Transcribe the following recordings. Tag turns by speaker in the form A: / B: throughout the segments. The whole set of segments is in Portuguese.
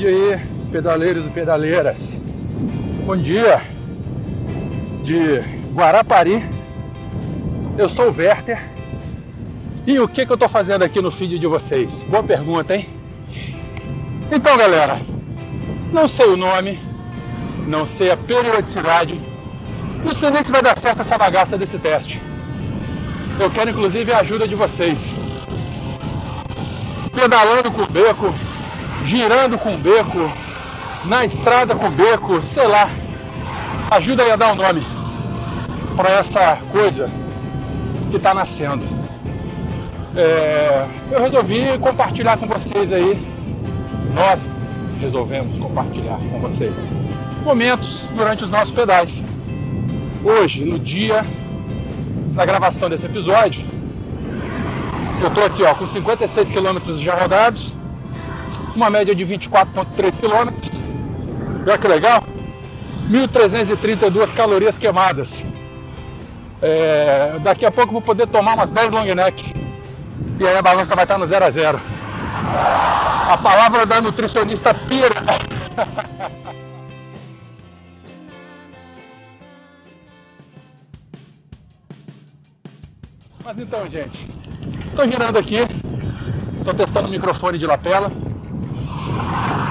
A: E aí, pedaleiros e pedaleiras, bom dia de Guarapari. Eu sou o Werther. E o que, que eu estou fazendo aqui no feed de vocês? Boa pergunta, hein? Então, galera, não sei o nome, não sei a periodicidade, não sei nem se vai dar certo essa bagaça desse teste. Eu quero inclusive a ajuda de vocês. Pedalando com o beco, girando com o beco, na estrada com o beco, sei lá. Ajuda aí a dar um nome para essa coisa que está nascendo. É, eu resolvi compartilhar com vocês aí. Nós resolvemos compartilhar com vocês momentos durante os nossos pedais. Hoje, no dia da gravação desse episódio, eu estou aqui ó, com 56 quilômetros já rodados, uma média de 24,3 quilômetros. Olha que legal! 1.332 calorias queimadas. É, daqui a pouco vou poder tomar umas 10 long neck e aí a balança vai estar no 0 a 0. A palavra da nutricionista pira. Mas então, gente, estou girando aqui, estou testando o microfone de lapela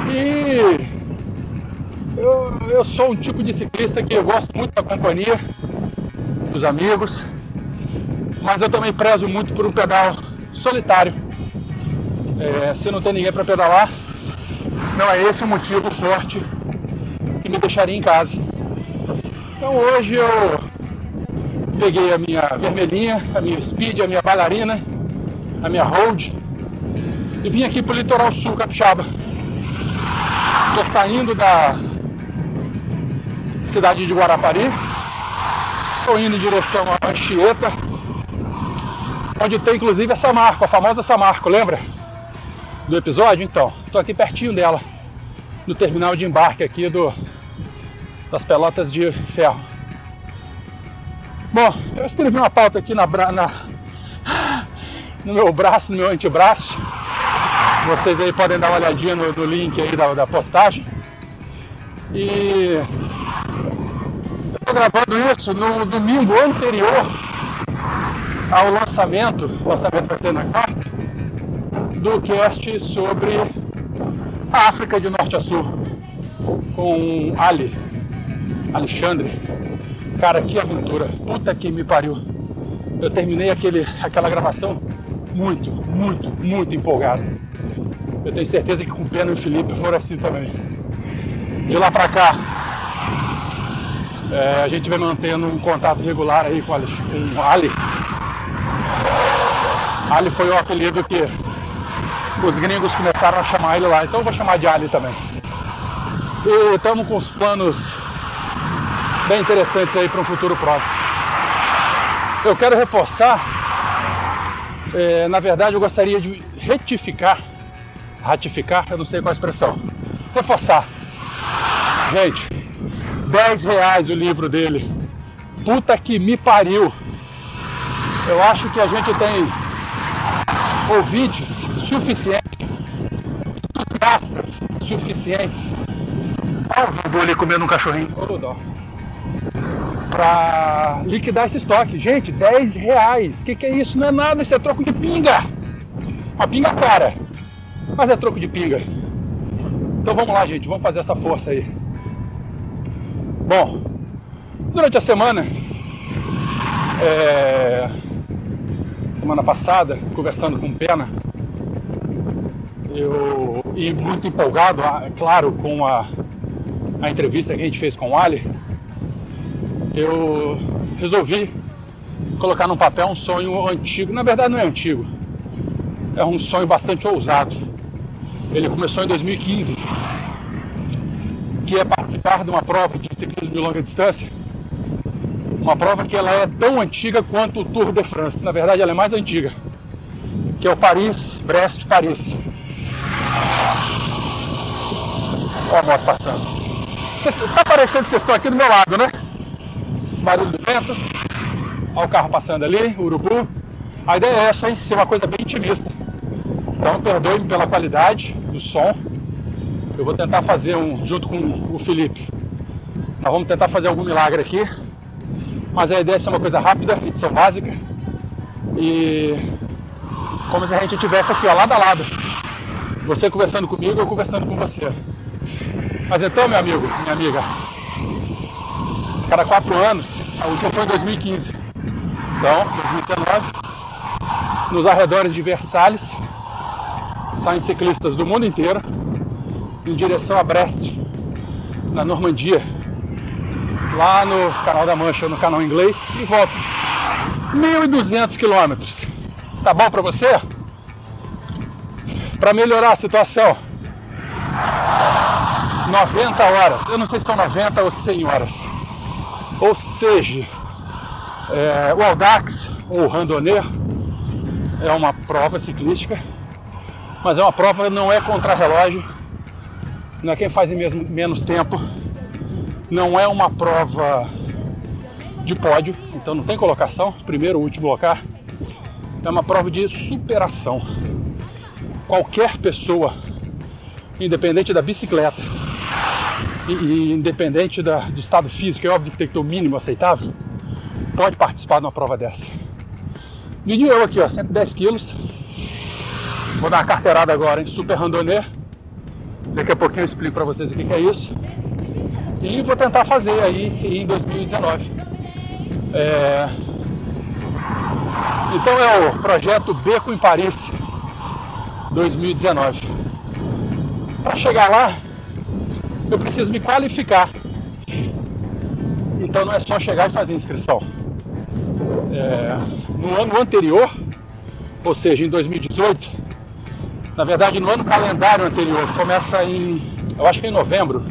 A: e eu, eu sou um tipo de ciclista que eu gosto muito da companhia dos amigos, mas eu também prezo muito por um pedal solitário. É, se não tem ninguém para pedalar, não é esse o motivo forte que me deixaria em casa. Então hoje eu peguei a minha vermelhinha, a minha speed, a minha bailarina, a minha road e vim aqui pro litoral sul capixaba. Estou saindo da cidade de Guarapari, estou indo em direção a Anchieta, onde tem inclusive essa marca, a famosa Samarco, lembra? Do episódio? Então, estou aqui pertinho dela, no terminal de embarque aqui do, das Pelotas de Ferro. Bom, eu escrevi uma pauta aqui na, na, no meu braço, no meu antebraço. Vocês aí podem dar uma olhadinha no, no link aí da, da postagem. E eu estou gravando isso no domingo anterior ao lançamento, o lançamento vai ser na quarta, do cast sobre a África de Norte a Sul, com Ali, Alexandre. Cara, que aventura, puta que me pariu. Eu terminei aquele, aquela gravação muito, muito, muito empolgado. Eu tenho certeza que com o Pena e o Felipe foram assim também. De lá pra cá, é, a gente vem mantendo um contato regular aí com, com o Ali, Ali foi o apelido que os gringos começaram a chamar ele lá, então eu vou chamar de Ali também. E estamos com os planos bem interessantes aí para um futuro próximo. Eu quero reforçar, é, na verdade eu gostaria de retificar, ratificar, eu não sei qual a expressão, reforçar. Gente, 10 reais o livro dele. Puta que me pariu. Eu acho que a gente tem ouvintes suficientes, entusiastas suficientes. O Zubu ali comendo um cachorrinho. Pra liquidar esse estoque. Gente, 10 reais. O que, que é isso? Não é nada, isso é troco de pinga. Uma pinga cara. Mas é troco de pinga. Então vamos lá, gente. Vamos fazer essa força aí. Bom, durante a semana, é, semana passada, conversando com Pena, eu, e muito empolgado, é claro, com a, a entrevista que a gente fez com o Ali, eu resolvi colocar num papel um sonho antigo. Na verdade, não é antigo, é um sonho bastante ousado. Ele começou em 2015, que é participar de uma prova de ciclismo de longa distância uma prova que ela é tão antiga quanto o Tour de France. Na verdade, ela é mais antiga, que é o Paris-Brest-Paris. Olha a moto passando. Está parecendo que vocês estão aqui do meu lado, né? Barulho do vento. Olha o carro passando ali, o urubu. A ideia é essa, hein? Ser uma coisa bem intimista. Então, perdoe-me pela qualidade do som. Eu vou tentar fazer um junto com o Felipe. Nós vamos tentar fazer algum milagre aqui. Mas a ideia é ser uma coisa rápida, edição básica. E como se a gente estivesse aqui, ó, lado a lado. Você conversando comigo, eu conversando com você. Mas então, meu amigo, minha amiga, cada quatro anos, a última foi em 2015. Então, 2019, nos arredores de Versalhes, saem ciclistas do mundo inteiro em direção a Brest, na Normandia, lá no Canal da Mancha, no canal inglês, e voltam. 1.200 quilômetros. Tá bom para você? Para melhorar a situação, 90 horas. Eu não sei se são 90 ou 100 horas. Ou seja, é, o Audax, ou Randonneur, é uma prova ciclística, mas é uma prova não é contra-relógio, não é quem faz em mesmo, menos tempo, não é uma prova de pódio, então não tem colocação, primeiro ou último lugar. É uma prova de superação. Qualquer pessoa, independente da bicicleta e, e independente da, do estado físico, é óbvio que tem que ter o mínimo aceitável, pode participar de uma prova dessa. Medi eu aqui, ó, 110 quilos. Vou dar uma carteirada agora em Super Randonneur. Daqui a pouquinho eu explico para vocês o que, que é isso. E vou tentar fazer aí em 2019. É... Então é o projeto Beco em Paris 2019. Para chegar lá, eu preciso me qualificar. Então não é só chegar e fazer inscrição. É... No ano anterior, ou seja, em 2018, na verdade no ano calendário anterior, começa em, eu acho que em novembro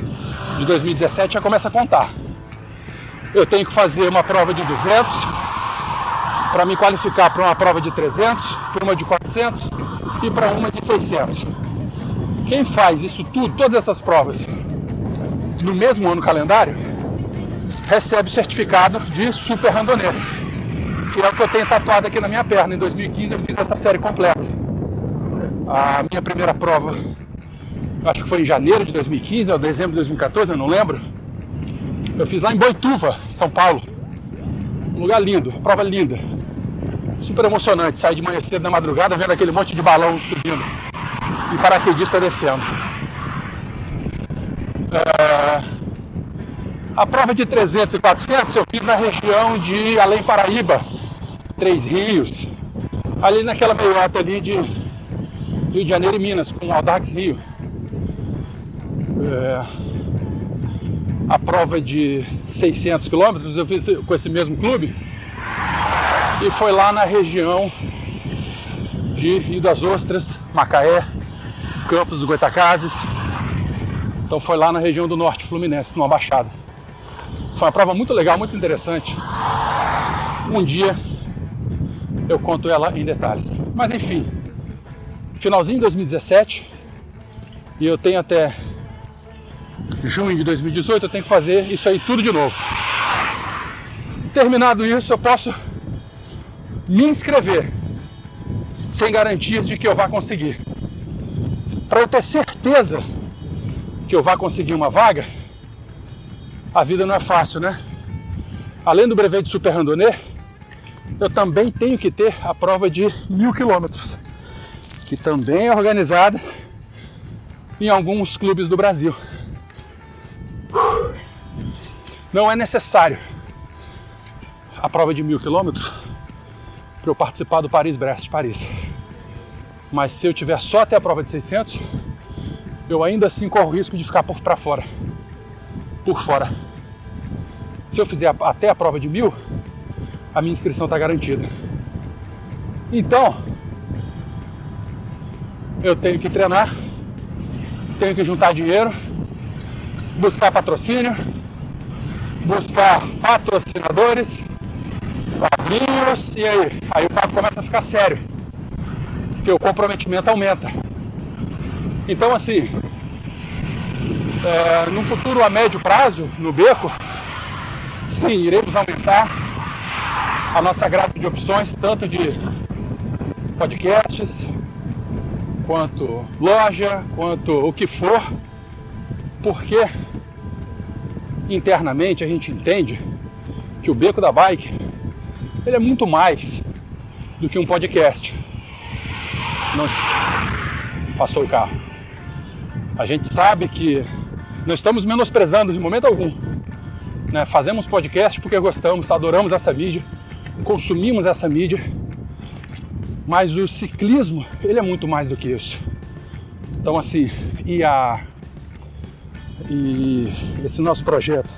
A: de 2017 já começa a contar. Eu tenho que fazer uma prova de 200 para me qualificar para uma prova de 300, para uma de 400 e para uma de 600. Quem faz isso tudo, todas essas provas, no mesmo ano calendário, recebe o certificado de super randonneur, que é o que eu tenho tatuado aqui na minha perna. Em 2015 eu fiz essa série completa. A minha primeira prova, acho que foi em janeiro de 2015 ou dezembro de 2014, eu não lembro. Eu fiz lá em Boituva, São Paulo. Um lugar lindo, prova linda. Super emocionante, sair de manhã cedo na madrugada vendo aquele monte de balão subindo e paraquedista descendo. É... A prova de 300 e 400 eu fiz na região de Além Paraíba, Três Rios, ali naquela meiota ali de Rio de Janeiro e Minas, com o Audax Rio. É, a prova de 600 quilômetros eu fiz com esse mesmo clube e foi lá na região de Rio das Ostras, Macaé, Campos dos Goitacazes. Então foi lá na região do Norte Fluminense, numa baixada. Foi uma prova muito legal, muito interessante. Um dia eu conto ela em detalhes. Mas enfim, finalzinho de 2017 e eu tenho até junho de 2018 eu tenho que fazer isso aí tudo de novo. Terminado isso, eu posso me inscrever sem garantias de que eu vá conseguir. Para eu ter certeza que eu vá conseguir uma vaga, a vida não é fácil, né? Além do brevet de super randonneur, eu também tenho que ter a prova de mil quilômetros que também é organizada em alguns clubes do Brasil. Não é necessário a prova de mil quilômetros para eu participar do Paris-Brest-Paris. Mas se eu tiver só até a prova de 600, eu ainda assim corro o risco de ficar por para fora. Por fora. Se eu fizer até a prova de mil, a minha inscrição está garantida. Então, eu tenho que treinar, tenho que juntar dinheiro, buscar patrocínio, buscar patrocinadores, quadrinhos e aí, aí o papo começa a ficar sério, porque o comprometimento aumenta. Então assim, é, no futuro a médio prazo, no beco, sim, iremos aumentar a nossa grade de opções, tanto de podcasts, quanto loja, quanto o que for, porque internamente a gente entende que o Beco da Bike ele é muito mais do que um podcast. Não passou o carro. A gente sabe que não estamos menosprezando de momento algum. Né? Fazemos podcast porque gostamos, adoramos essa mídia, consumimos essa mídia, mas o ciclismo ele é muito mais do que isso. Então assim, e a e esse nosso projeto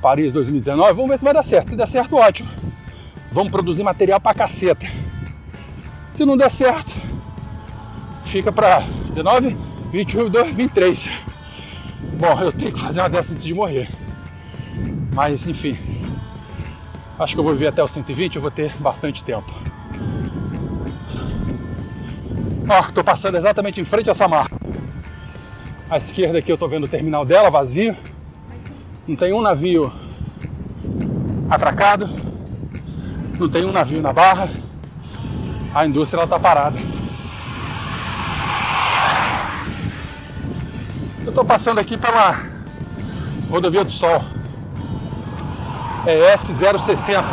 A: Paris 2019, vamos ver se vai dar certo. Se der certo, ótimo. Vamos produzir material pra caceta. Se não der certo, fica para 19, 21, 22, 23. Bom, eu tenho que fazer uma dessa antes de morrer. Mas enfim, acho que eu vou viver até os 120, eu vou ter bastante tempo. Ó, tô passando exatamente em frente a Samar. À esquerda aqui eu tô vendo o terminal dela vazio. Não tem um navio atracado. Não tem um navio na barra. A indústria ela tá parada. Eu estou passando aqui pela rodovia do Sol. É S060.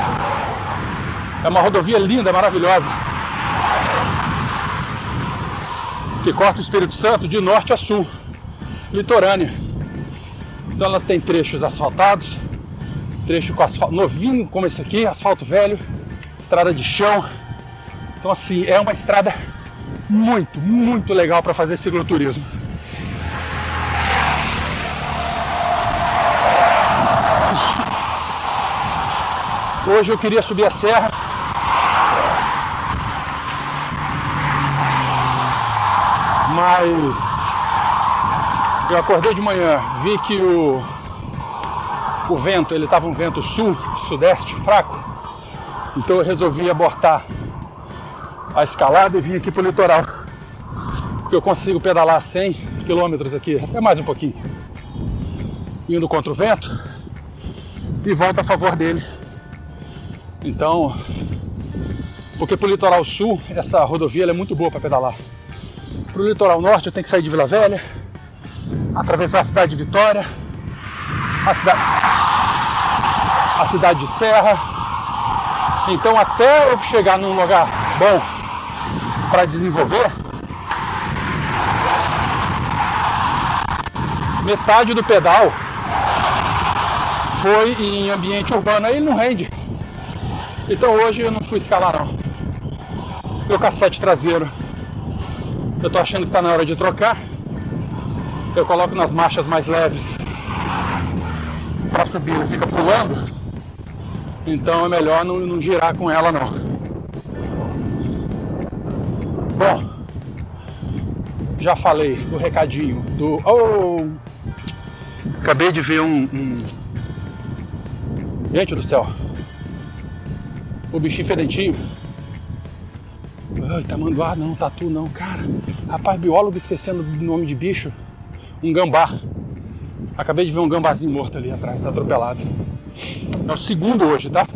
A: É uma rodovia linda, maravilhosa. Que corta o Espírito Santo de norte a sul, litorânea. Então ela tem trechos asfaltados, trecho com asfalto novinho como esse aqui, asfalto velho, estrada de chão. Então assim, é uma estrada muito, muito legal para fazer cicloturismo. Hoje eu queria subir a serra. Mas eu acordei de manhã, vi que o, o vento, ele estava um vento sul, sudeste, fraco. Então eu resolvi abortar a escalada e vim aqui para o litoral. Porque eu consigo pedalar 100 quilômetros aqui, até mais um pouquinho. Indo contra o vento e volta a favor dele então, porque para o litoral sul, essa rodovia é muito boa para pedalar. Para o litoral norte, eu tenho que sair de Vila Velha, atravessar a cidade de Vitória, a cidade, a cidade de Serra. Então, até eu chegar num lugar bom para desenvolver, metade do pedal foi em ambiente urbano, aí ele não rende. Então hoje eu não fui escalar não. Meu cassete traseiro. Eu tô achando que tá na hora de trocar. Eu coloco nas marchas mais leves. Para subir ele fica pulando. Então é melhor não, não girar com ela não. Bom, já falei do recadinho do. Oh! Acabei de ver um, um... Gente do céu, o bichinho fedentinho. Ai, tamanduá não, tatu não, cara. Rapaz, biólogo esquecendo do nome de bicho. Um gambá. Acabei de ver um gambazinho morto ali atrás, atropelado. É o segundo hoje, tá?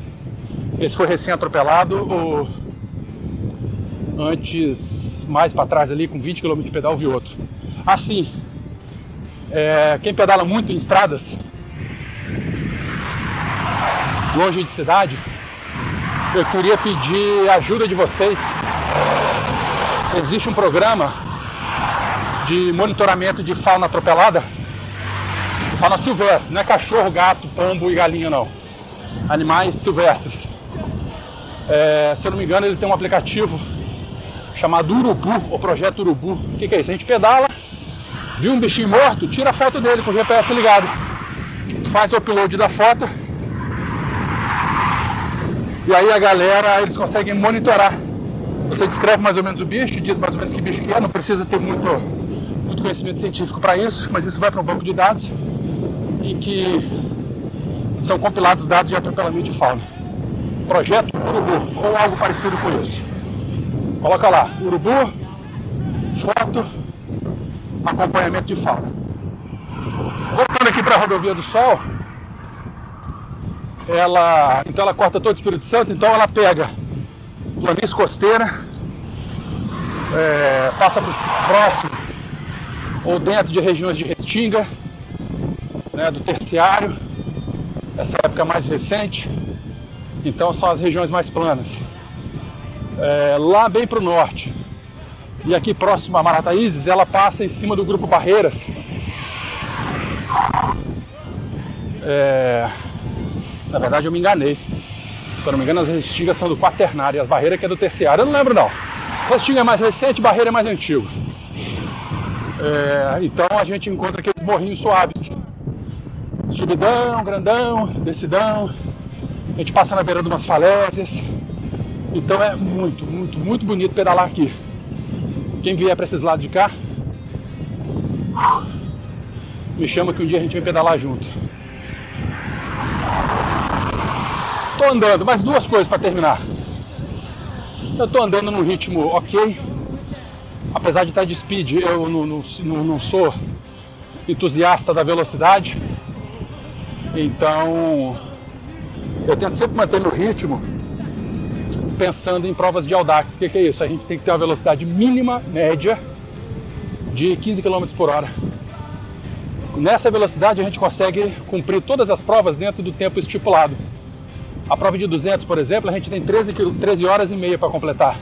A: Esse foi recém-atropelado, o... antes, mais para trás ali, com 20 km de pedal, vi outro. Assim, é... quem pedala muito em estradas, longe de cidade, eu queria pedir ajuda de vocês. Existe um programa de monitoramento de fauna atropelada, fauna silvestre, não é cachorro, gato, pombo e galinha não. Animais silvestres. É, se eu não me engano, ele tem um aplicativo chamado Urubu, o projeto Urubu. O que, que é isso? A gente pedala, viu um bichinho morto, tira a foto dele com o GPS ligado. Faz o upload da foto e aí a galera, eles conseguem monitorar. Você descreve mais ou menos o bicho, diz mais ou menos que bicho que é, não precisa ter muito, muito conhecimento científico para isso, mas isso vai para um banco de dados em que são compilados dados de atropelamento de fauna. Projeto Urubu, ou algo parecido com isso. Coloca lá, Urubu, foto, acompanhamento de fauna. Voltando aqui para a rodovia do Sol, ela, então ela corta todo o Espírito Santo, então ela pega planície costeira, é, passa por próximo ou dentro de regiões de restinga, né, do terciário, essa época mais recente, então são as regiões mais planas. É, lá bem para o norte, e aqui próximo a Marataízes, ela passa em cima do grupo Barreiras. É, na verdade eu me enganei. Se eu não me engano, as restingas são do quaternário e as barreiras que é do terciário. Eu não lembro não. Restinga é mais recente, barreira é mais antigo. É, então a gente encontra aqueles morrinhos suaves. Subidão, grandão, descidão. A gente passa na beira de umas falésias. Então é muito, muito, muito bonito pedalar aqui. Quem vier para esses lados de cá, me chama que um dia a gente vem pedalar junto. Tô andando, mais duas coisas para terminar. Eu tô andando num ritmo ok, apesar de estar de speed, eu não, não, não sou entusiasta da velocidade, então eu tento sempre manter meu ritmo pensando em provas de Audax. O que, que, é isso? A gente tem que ter uma velocidade mínima, média, de 15 km por hora. Nessa velocidade a gente consegue cumprir todas as provas dentro do tempo estipulado. A prova de 200, por exemplo, a gente tem 13, 13 horas e meia para completar.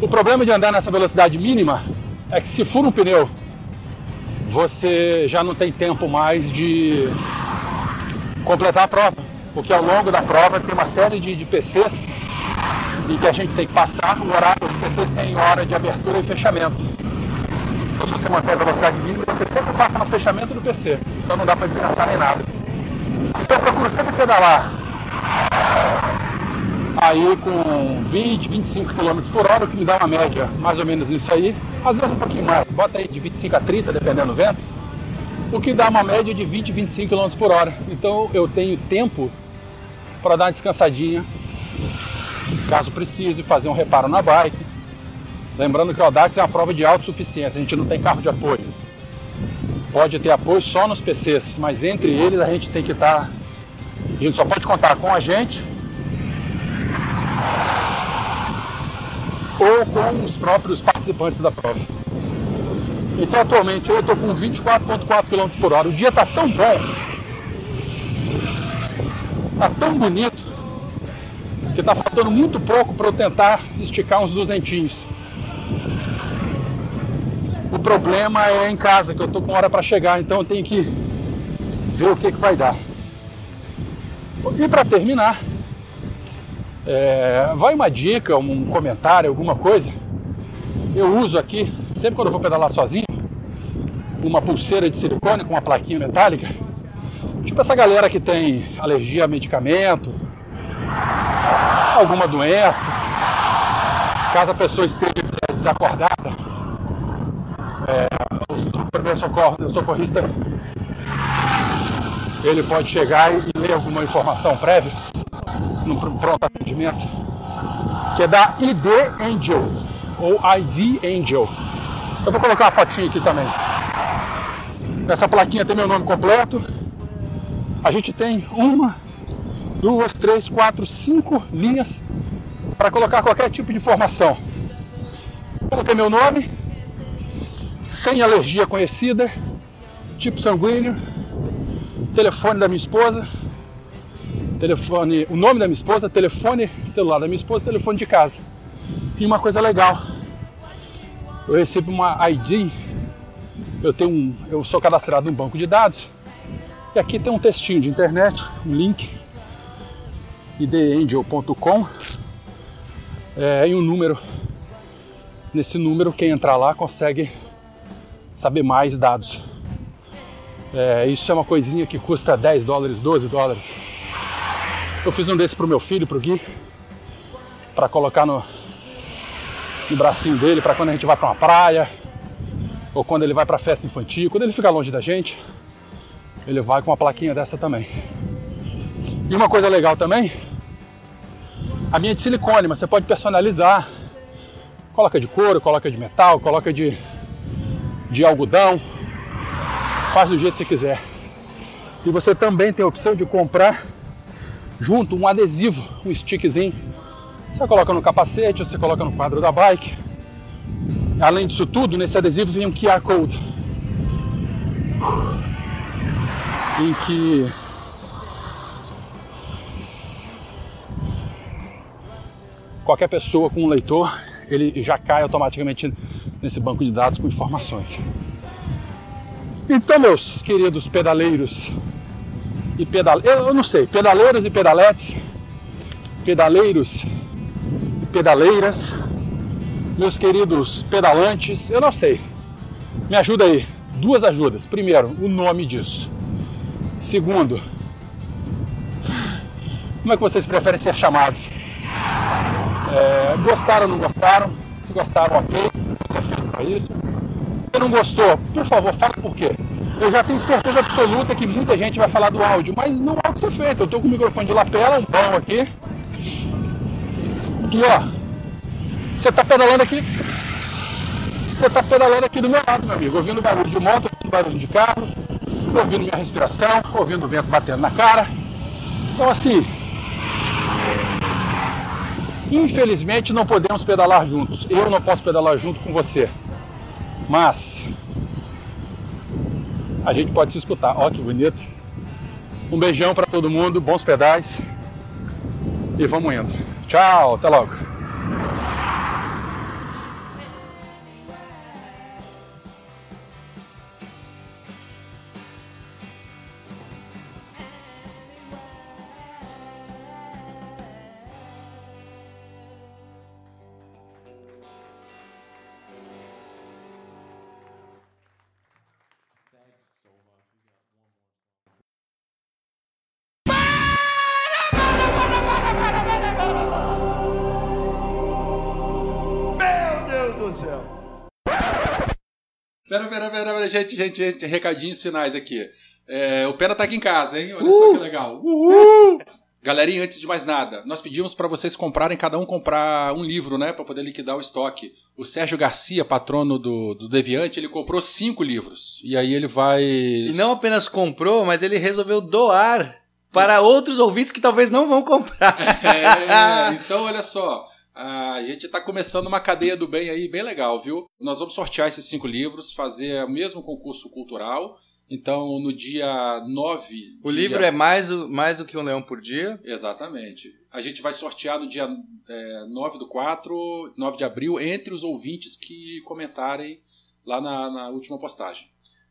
A: O problema de andar nessa velocidade mínima é que se fura um pneu, você já não tem tempo mais de completar a prova, porque ao longo da prova tem uma série de, de PCs e que a gente tem que passar o horário, os PCs têm hora de abertura e fechamento. Então se você manter a velocidade mínima, você sempre passa no fechamento do PC. Então não dá para desgastar nem nada. Então eu procuro sempre pedalar aí com 20, 25 km por hora, o que me dá uma média mais ou menos isso aí. Às vezes um pouquinho mais, bota aí de 25 a 30, dependendo do vento. O que dá uma média de 20, 25 km por hora. Então eu tenho tempo para dar uma descansadinha caso precise fazer um reparo na bike. Lembrando que o Audax é uma prova de autossuficiência, a gente não tem carro de apoio. Pode ter apoio só nos PCs, mas entre eles a gente tem que estar. Tá... Gente só pode contar com a gente ou com os próprios participantes da prova. Então atualmente eu estou com 24,4 km por hora. O dia está tão bom, está tão bonito, que está faltando muito pouco para eu tentar esticar uns duzentinhos. O problema é em casa, que eu estou com hora para chegar, então eu tenho que ver o que, que vai dar. E para terminar, é, vai uma dica, um comentário, alguma coisa. Eu uso aqui, sempre quando eu vou pedalar sozinho, uma pulseira de silicone com uma plaquinha metálica. Tipo essa galera que tem alergia a medicamento, alguma doença, caso a pessoa esteja desacordada, é, o primeiro socorro, o socorrista, ele pode chegar e ler alguma informação prévia no pronto atendimento, que é da ID Angel ou ID Angel. Eu vou colocar a fotinha aqui também. Nessa plaquinha tem meu nome completo. A gente tem uma, duas, três, quatro, cinco linhas para colocar qualquer tipo de informação. Coloquei meu nome, sem alergia conhecida, tipo sanguíneo, telefone da minha esposa, telefone, o nome da minha esposa, telefone celular da minha esposa, telefone de casa. E uma coisa legal, eu recebo uma ID, eu tenho um, eu sou cadastrado num banco de dados, e aqui tem um textinho de internet, um link idangel.com é, e um número. Nesse número, quem entrar lá consegue saber mais dados. É, isso é uma coisinha que custa 10 dólares, 12 dólares. Eu fiz um desse pro meu filho, pro Gui, para colocar no, no bracinho dele, para quando a gente vai para uma praia, ou quando ele vai para festa infantil, quando ele fica longe da gente, ele vai com uma plaquinha dessa também. E uma coisa legal também, a minha é de silicone, mas você pode personalizar. Coloca de couro, coloca de metal, coloca de, de algodão. Faz do jeito que você quiser. E você também tem a opção de comprar junto um adesivo, um stickzinho. Você coloca no capacete, você coloca no quadro da bike. Além disso tudo, nesse adesivo vem um QR Code. em que qualquer pessoa com um leitor ele já cai automaticamente nesse banco de dados com informações. Então, meus queridos pedaleiros e pedal, eu não sei, pedaleiros e pedaletes, pedaleiros e pedaleiras, meus queridos pedalantes, eu não sei. Me ajuda aí, duas ajudas. Primeiro, o nome disso. Segundo, como é que vocês preferem ser chamados? É, gostaram ou não gostaram? Se gostaram, ok. Você é feito para isso. Se não gostou, por favor, fale por quê. Eu já tenho certeza absoluta que muita gente vai falar do áudio, mas não é o que ser feito. Eu estou com o microfone de lapela, um bom aqui. E ó, você está pedalando aqui. Você está pedalando aqui do meu lado, meu amigo, ouvindo barulho de moto, ouvindo barulho de carro, ouvindo minha respiração, ouvindo o vento batendo na cara. Então assim, Infelizmente não podemos pedalar juntos. Eu não posso pedalar junto com você. Mas a gente pode se escutar. Ó que bonito. Um beijão para todo mundo, bons pedais. E vamos indo. Tchau, até logo.
B: Pera, pera, pera, pera, gente, gente, gente, recadinhos finais aqui. É, o Pena tá aqui em casa, hein? Olha uh! só que legal. Uhul! Galerinha, antes de mais nada, nós pedimos para vocês comprarem, cada um comprar um livro, né, para poder liquidar o estoque. O Sérgio Garcia, patrono do, do Deviante, ele comprou cinco livros. E aí ele vai.
C: E não apenas comprou, mas ele resolveu doar para outros ouvintes que talvez não vão comprar.
B: É, então, olha só. A gente está começando uma cadeia do bem aí bem legal, viu? Nós vamos sortear esses cinco livros, fazer o mesmo concurso cultural. Então, no dia 9.
C: O dia... livro é mais, mais do que um leão por dia?
B: Exatamente. A gente vai sortear no dia é, 9 do 4, 9 de abril, entre os ouvintes que comentarem lá na, na última postagem.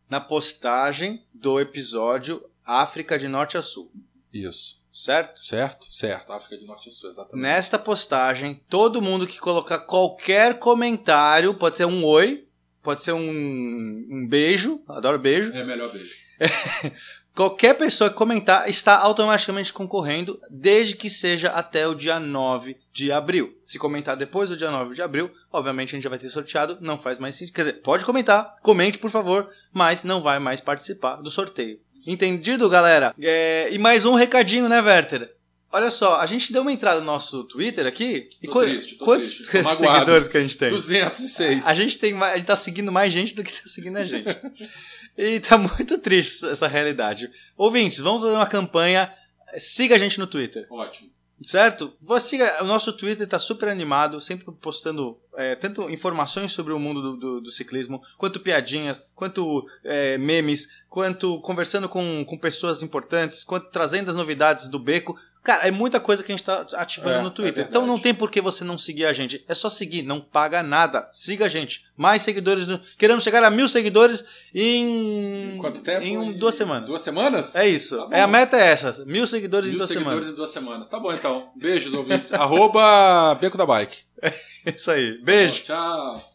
C: Na postagem do episódio África de Norte a Sul.
B: Isso.
C: Certo?
B: Certo, certo. África de Norte e Sul, exatamente.
C: Nesta postagem, todo mundo que colocar qualquer comentário, pode ser um oi, pode ser um, um beijo, adoro beijo.
B: É melhor beijo.
C: qualquer pessoa que comentar está automaticamente concorrendo, desde que seja até o dia 9 de abril. Se comentar depois do dia 9 de abril, obviamente a gente já vai ter sorteado, não faz mais sentido. Quer dizer, pode comentar, comente por favor, mas não vai mais participar do sorteio. Entendido, galera? É, e mais um recadinho, né, Werther? Olha só, a gente deu uma entrada no nosso Twitter aqui.
B: E tô triste, tô
C: quantos
B: triste, tô
C: seguidores que a gente tem?
B: 206.
C: A gente tem a gente tá seguindo mais gente do que tá seguindo a gente. e tá muito triste essa realidade. Ouvintes, vamos fazer uma campanha. Siga a gente no Twitter.
B: Ótimo.
C: Certo? Você, o nosso Twitter está super animado, sempre postando é, tanto informações sobre o mundo do, do, do ciclismo, quanto piadinhas, quanto é, memes, quanto conversando com, com pessoas importantes, quanto trazendo as novidades do beco. Cara, é muita coisa que a gente tá ativando é, no Twitter. É então não tem por que você não seguir a gente. É só seguir, não paga nada. Siga a gente. Mais seguidores. No... Queremos chegar a mil seguidores em.
B: Quanto tempo?
C: Em duas semanas.
B: Duas semanas?
C: É isso. Tá é a meta é essa. Mil seguidores
B: mil
C: em duas
B: seguidores
C: semanas.
B: em duas semanas. Tá bom então. Beijos, ouvintes. Arroba Beco da Bike.
C: É isso aí. Beijo.
B: Tchau.